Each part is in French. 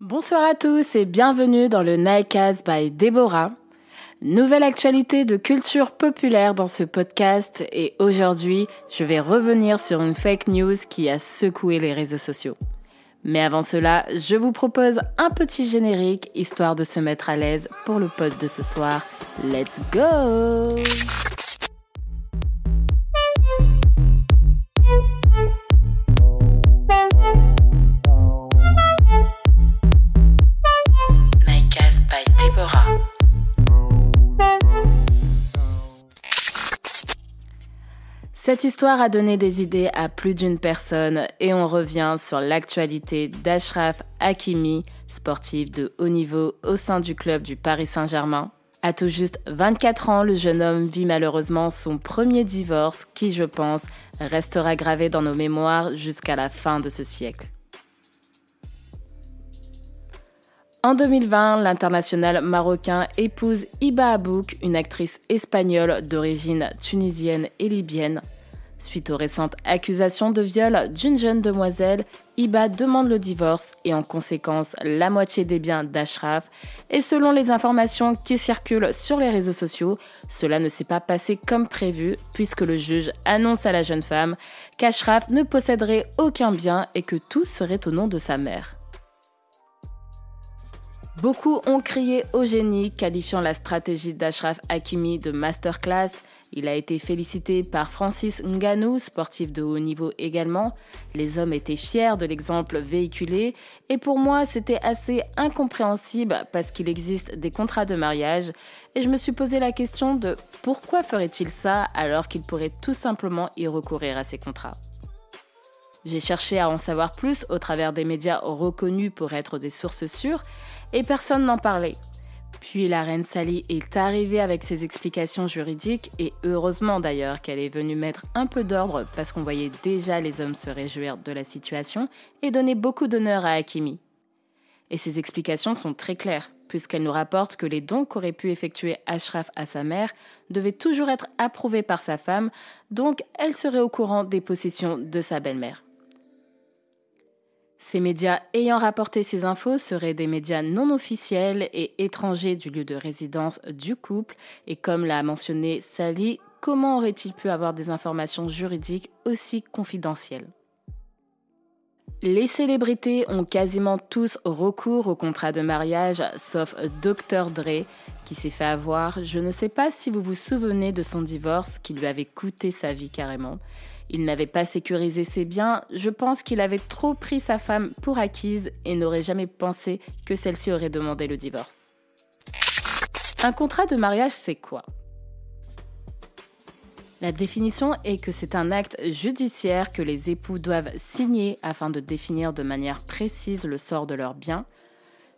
Bonsoir à tous et bienvenue dans le Nightcast by Deborah. Nouvelle actualité de culture populaire dans ce podcast et aujourd'hui, je vais revenir sur une fake news qui a secoué les réseaux sociaux. Mais avant cela, je vous propose un petit générique histoire de se mettre à l'aise pour le pod de ce soir. Let's go! Cette histoire a donné des idées à plus d'une personne et on revient sur l'actualité d'Ashraf Hakimi, sportif de haut niveau au sein du club du Paris Saint-Germain. À tout juste 24 ans, le jeune homme vit malheureusement son premier divorce qui, je pense, restera gravé dans nos mémoires jusqu'à la fin de ce siècle. En 2020, l'international marocain épouse Iba Abouk, une actrice espagnole d'origine tunisienne et libyenne. Suite aux récentes accusations de viol d'une jeune demoiselle, Iba demande le divorce et en conséquence la moitié des biens d'Ashraf. Et selon les informations qui circulent sur les réseaux sociaux, cela ne s'est pas passé comme prévu puisque le juge annonce à la jeune femme qu'Ashraf ne posséderait aucun bien et que tout serait au nom de sa mère. Beaucoup ont crié au génie, qualifiant la stratégie d'Ashraf Hakimi de masterclass. Il a été félicité par Francis Ngannou, sportif de haut niveau également. Les hommes étaient fiers de l'exemple véhiculé et pour moi c'était assez incompréhensible parce qu'il existe des contrats de mariage et je me suis posé la question de pourquoi ferait-il ça alors qu'il pourrait tout simplement y recourir à ces contrats? J'ai cherché à en savoir plus au travers des médias reconnus pour être des sources sûres et personne n'en parlait. Puis la reine Sally est arrivée avec ses explications juridiques et heureusement d'ailleurs qu'elle est venue mettre un peu d'ordre parce qu'on voyait déjà les hommes se réjouir de la situation et donner beaucoup d'honneur à Hakimi. Et ses explications sont très claires puisqu'elle nous rapporte que les dons qu'aurait pu effectuer Ashraf à sa mère devaient toujours être approuvés par sa femme, donc elle serait au courant des possessions de sa belle-mère. Ces médias ayant rapporté ces infos seraient des médias non officiels et étrangers du lieu de résidence du couple, et comme l'a mentionné Sally, comment aurait-il pu avoir des informations juridiques aussi confidentielles? Les célébrités ont quasiment tous recours au contrat de mariage, sauf Dr. Dre, qui s'est fait avoir. Je ne sais pas si vous vous souvenez de son divorce, qui lui avait coûté sa vie carrément. Il n'avait pas sécurisé ses biens, je pense qu'il avait trop pris sa femme pour acquise et n'aurait jamais pensé que celle-ci aurait demandé le divorce. Un contrat de mariage, c'est quoi? La définition est que c'est un acte judiciaire que les époux doivent signer afin de définir de manière précise le sort de leurs biens.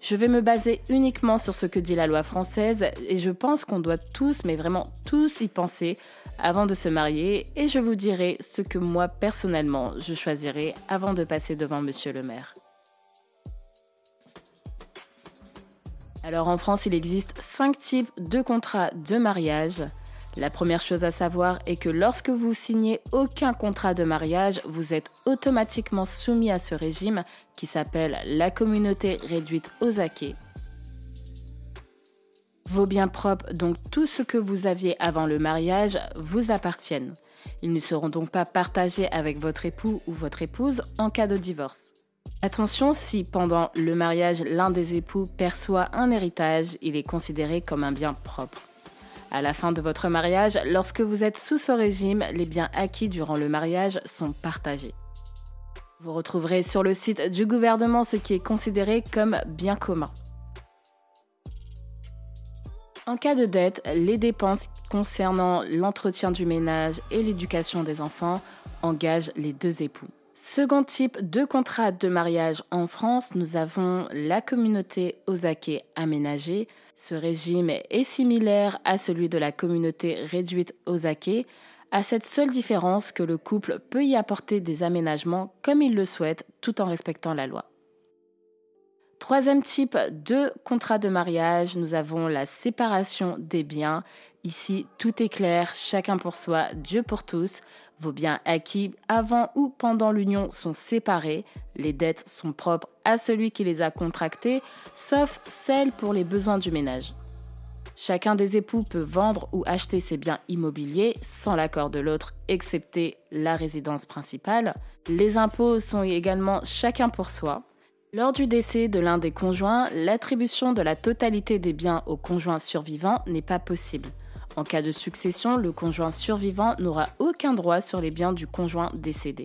Je vais me baser uniquement sur ce que dit la loi française et je pense qu'on doit tous, mais vraiment tous y penser avant de se marier et je vous dirai ce que moi personnellement je choisirai avant de passer devant monsieur le maire. Alors en France, il existe cinq types de contrats de mariage. La première chose à savoir est que lorsque vous signez aucun contrat de mariage, vous êtes automatiquement soumis à ce régime qui s'appelle la communauté réduite aux acquets vos biens propres, donc tout ce que vous aviez avant le mariage, vous appartiennent. Ils ne seront donc pas partagés avec votre époux ou votre épouse en cas de divorce. Attention, si pendant le mariage l'un des époux perçoit un héritage, il est considéré comme un bien propre. À la fin de votre mariage, lorsque vous êtes sous ce régime, les biens acquis durant le mariage sont partagés. Vous retrouverez sur le site du gouvernement ce qui est considéré comme bien commun. En cas de dette, les dépenses concernant l'entretien du ménage et l'éducation des enfants engagent les deux époux. Second type de contrat de mariage en France, nous avons la communauté Osake aménagée. Ce régime est similaire à celui de la communauté réduite Osake, à cette seule différence que le couple peut y apporter des aménagements comme il le souhaite tout en respectant la loi. Troisième type de contrat de mariage, nous avons la séparation des biens. Ici, tout est clair, chacun pour soi, Dieu pour tous. Vos biens acquis avant ou pendant l'union sont séparés. Les dettes sont propres à celui qui les a contractées, sauf celles pour les besoins du ménage. Chacun des époux peut vendre ou acheter ses biens immobiliers sans l'accord de l'autre, excepté la résidence principale. Les impôts sont également chacun pour soi. Lors du décès de l'un des conjoints, l'attribution de la totalité des biens au conjoint survivant n'est pas possible. En cas de succession, le conjoint survivant n'aura aucun droit sur les biens du conjoint décédé.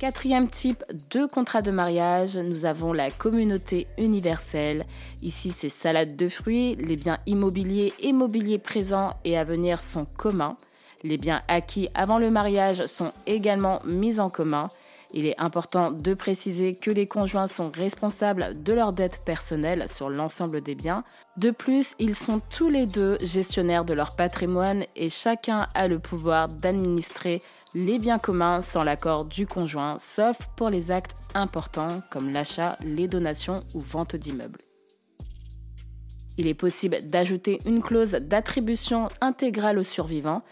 Quatrième type de contrat de mariage, nous avons la communauté universelle. Ici, c'est salade de fruits, les biens immobiliers et mobiliers présents et à venir sont communs. Les biens acquis avant le mariage sont également mis en commun. Il est important de préciser que les conjoints sont responsables de leurs dettes personnelles sur l'ensemble des biens. De plus, ils sont tous les deux gestionnaires de leur patrimoine et chacun a le pouvoir d'administrer les biens communs sans l'accord du conjoint, sauf pour les actes importants comme l'achat, les donations ou vente d'immeubles. Il est possible d'ajouter une clause d'attribution intégrale aux survivants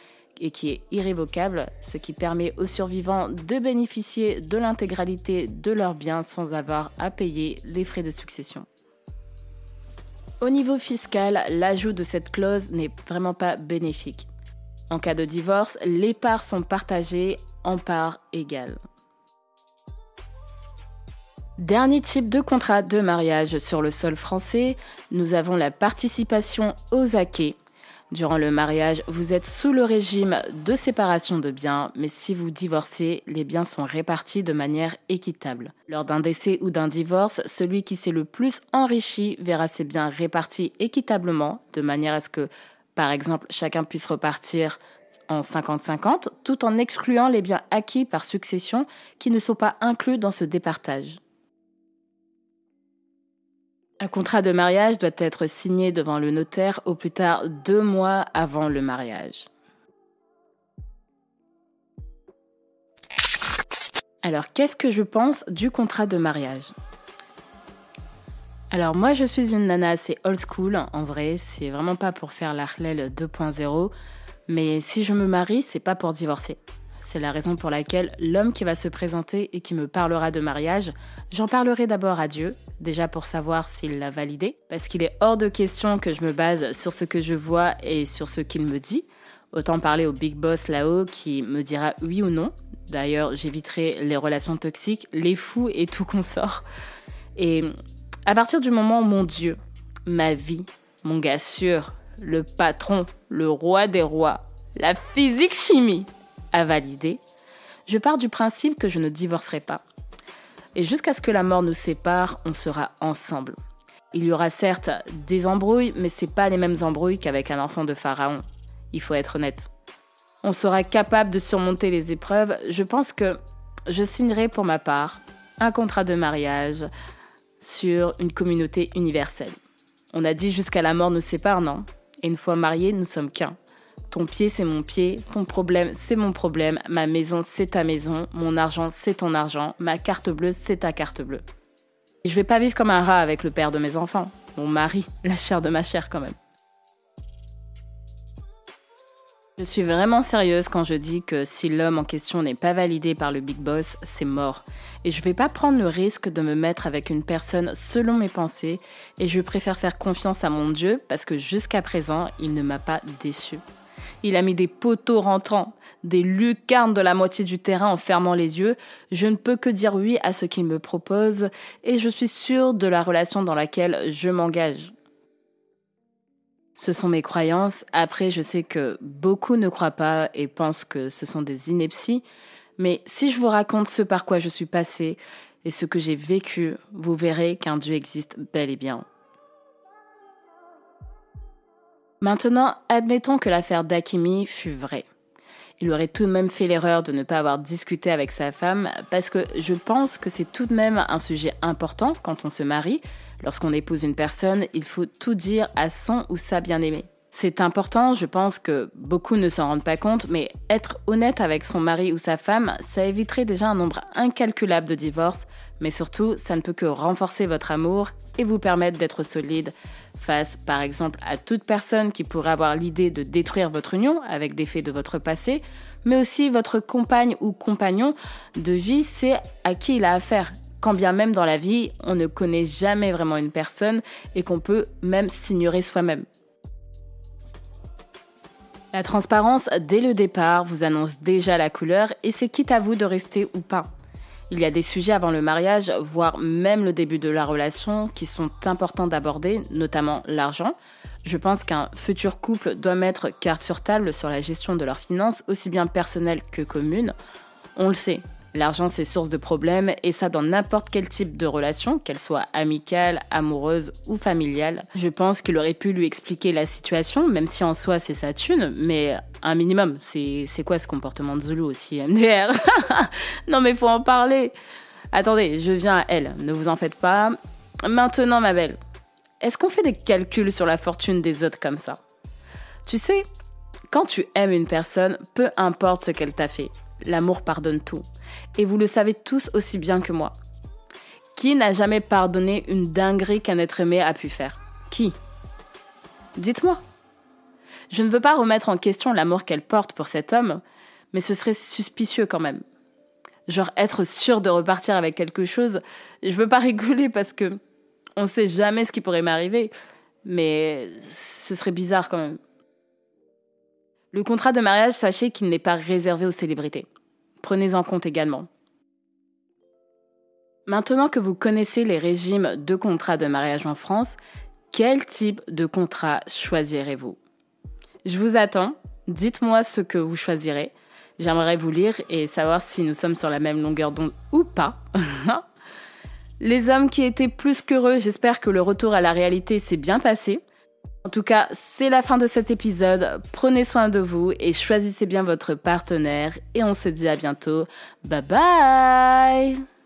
et qui est irrévocable, ce qui permet aux survivants de bénéficier de l'intégralité de leurs biens sans avoir à payer les frais de succession. Au niveau fiscal, l'ajout de cette clause n'est vraiment pas bénéfique. En cas de divorce, les parts sont partagées en parts égales. Dernier type de contrat de mariage sur le sol français, nous avons la participation aux acquets. Durant le mariage, vous êtes sous le régime de séparation de biens, mais si vous divorcez, les biens sont répartis de manière équitable. Lors d'un décès ou d'un divorce, celui qui s'est le plus enrichi verra ses biens répartis équitablement, de manière à ce que par exemple, chacun puisse repartir en 50-50, tout en excluant les biens acquis par succession qui ne sont pas inclus dans ce départage. Un contrat de mariage doit être signé devant le notaire au plus tard deux mois avant le mariage. Alors, qu'est-ce que je pense du contrat de mariage? Alors moi je suis une nana assez old school en vrai, c'est vraiment pas pour faire l'Arlel 2.0, mais si je me marie, c'est pas pour divorcer. C'est la raison pour laquelle l'homme qui va se présenter et qui me parlera de mariage, j'en parlerai d'abord à Dieu, déjà pour savoir s'il l'a validé, parce qu'il est hors de question que je me base sur ce que je vois et sur ce qu'il me dit. Autant parler au big boss là-haut qui me dira oui ou non. D'ailleurs, j'éviterai les relations toxiques, les fous et tout consort. Et à partir du moment où mon Dieu, ma vie, mon gars sûr, le patron, le roi des rois, la physique chimie a validé, je pars du principe que je ne divorcerai pas. Et jusqu'à ce que la mort nous sépare, on sera ensemble. Il y aura certes des embrouilles, mais c'est pas les mêmes embrouilles qu'avec un enfant de pharaon. Il faut être honnête. On sera capable de surmonter les épreuves. Je pense que je signerai pour ma part un contrat de mariage sur une communauté universelle. On a dit jusqu'à la mort nous sépare, non? Et une fois mariés, nous sommes qu'un. Ton pied, c'est mon pied, ton problème, c'est mon problème, ma maison, c'est ta maison, mon argent, c'est ton argent, ma carte bleue, c'est ta carte bleue. Et je vais pas vivre comme un rat avec le père de mes enfants, mon mari, la chair de ma chair quand même. Je suis vraiment sérieuse quand je dis que si l'homme en question n'est pas validé par le big boss, c'est mort. Et je vais pas prendre le risque de me mettre avec une personne selon mes pensées et je préfère faire confiance à mon Dieu parce que jusqu'à présent, il ne m'a pas déçu. Il a mis des poteaux rentrants, des lucarnes de la moitié du terrain en fermant les yeux. Je ne peux que dire oui à ce qu'il me propose et je suis sûre de la relation dans laquelle je m'engage. Ce sont mes croyances. Après, je sais que beaucoup ne croient pas et pensent que ce sont des inepties. Mais si je vous raconte ce par quoi je suis passée et ce que j'ai vécu, vous verrez qu'un Dieu existe bel et bien. Maintenant, admettons que l'affaire d'Akimi fut vraie. Il aurait tout de même fait l'erreur de ne pas avoir discuté avec sa femme parce que je pense que c'est tout de même un sujet important quand on se marie Lorsqu'on épouse une personne, il faut tout dire à son ou sa bien-aimée. C'est important, je pense que beaucoup ne s'en rendent pas compte, mais être honnête avec son mari ou sa femme, ça éviterait déjà un nombre incalculable de divorces, Mais surtout, ça ne peut que renforcer votre amour et vous permettre d'être solide face, par exemple, à toute personne qui pourrait avoir l'idée de détruire votre union avec des faits de votre passé, mais aussi votre compagne ou compagnon de vie, c'est à qui il a affaire. Quand bien même dans la vie, on ne connaît jamais vraiment une personne et qu'on peut même s'ignorer soi-même. La transparence, dès le départ, vous annonce déjà la couleur et c'est quitte à vous de rester ou pas. Il y a des sujets avant le mariage, voire même le début de la relation, qui sont importants d'aborder, notamment l'argent. Je pense qu'un futur couple doit mettre carte sur table sur la gestion de leurs finances, aussi bien personnelles que communes. On le sait, L'argent, c'est source de problèmes, et ça dans n'importe quel type de relation, qu'elle soit amicale, amoureuse ou familiale. Je pense qu'il aurait pu lui expliquer la situation, même si en soi c'est sa thune, mais un minimum, c'est quoi ce comportement de Zulu aussi, MDR Non mais faut en parler Attendez, je viens à elle, ne vous en faites pas. Maintenant, ma belle, est-ce qu'on fait des calculs sur la fortune des autres comme ça? Tu sais, quand tu aimes une personne, peu importe ce qu'elle t'a fait, l'amour pardonne tout. Et vous le savez tous aussi bien que moi. Qui n'a jamais pardonné une dinguerie qu'un être aimé a pu faire? Qui? Dites-moi. Je ne veux pas remettre en question l'amour qu'elle porte pour cet homme, mais ce serait suspicieux quand même. Genre être sûr de repartir avec quelque chose, je veux pas rigoler parce que on sait jamais ce qui pourrait m'arriver, mais ce serait bizarre quand même. Le contrat de mariage, sachez qu'il n'est pas réservé aux célébrités. Prenez en compte également. Maintenant que vous connaissez les régimes de contrat de mariage en France, quel type de contrat choisirez-vous? Je vous attends, dites-moi ce que vous choisirez. J'aimerais vous lire et savoir si nous sommes sur la même longueur d'onde ou pas. les hommes qui étaient plus qu'heureux, j'espère que le retour à la réalité s'est bien passé. En tout cas, c'est la fin de cet épisode. Prenez soin de vous et choisissez bien votre partenaire. Et on se dit à bientôt. Bye bye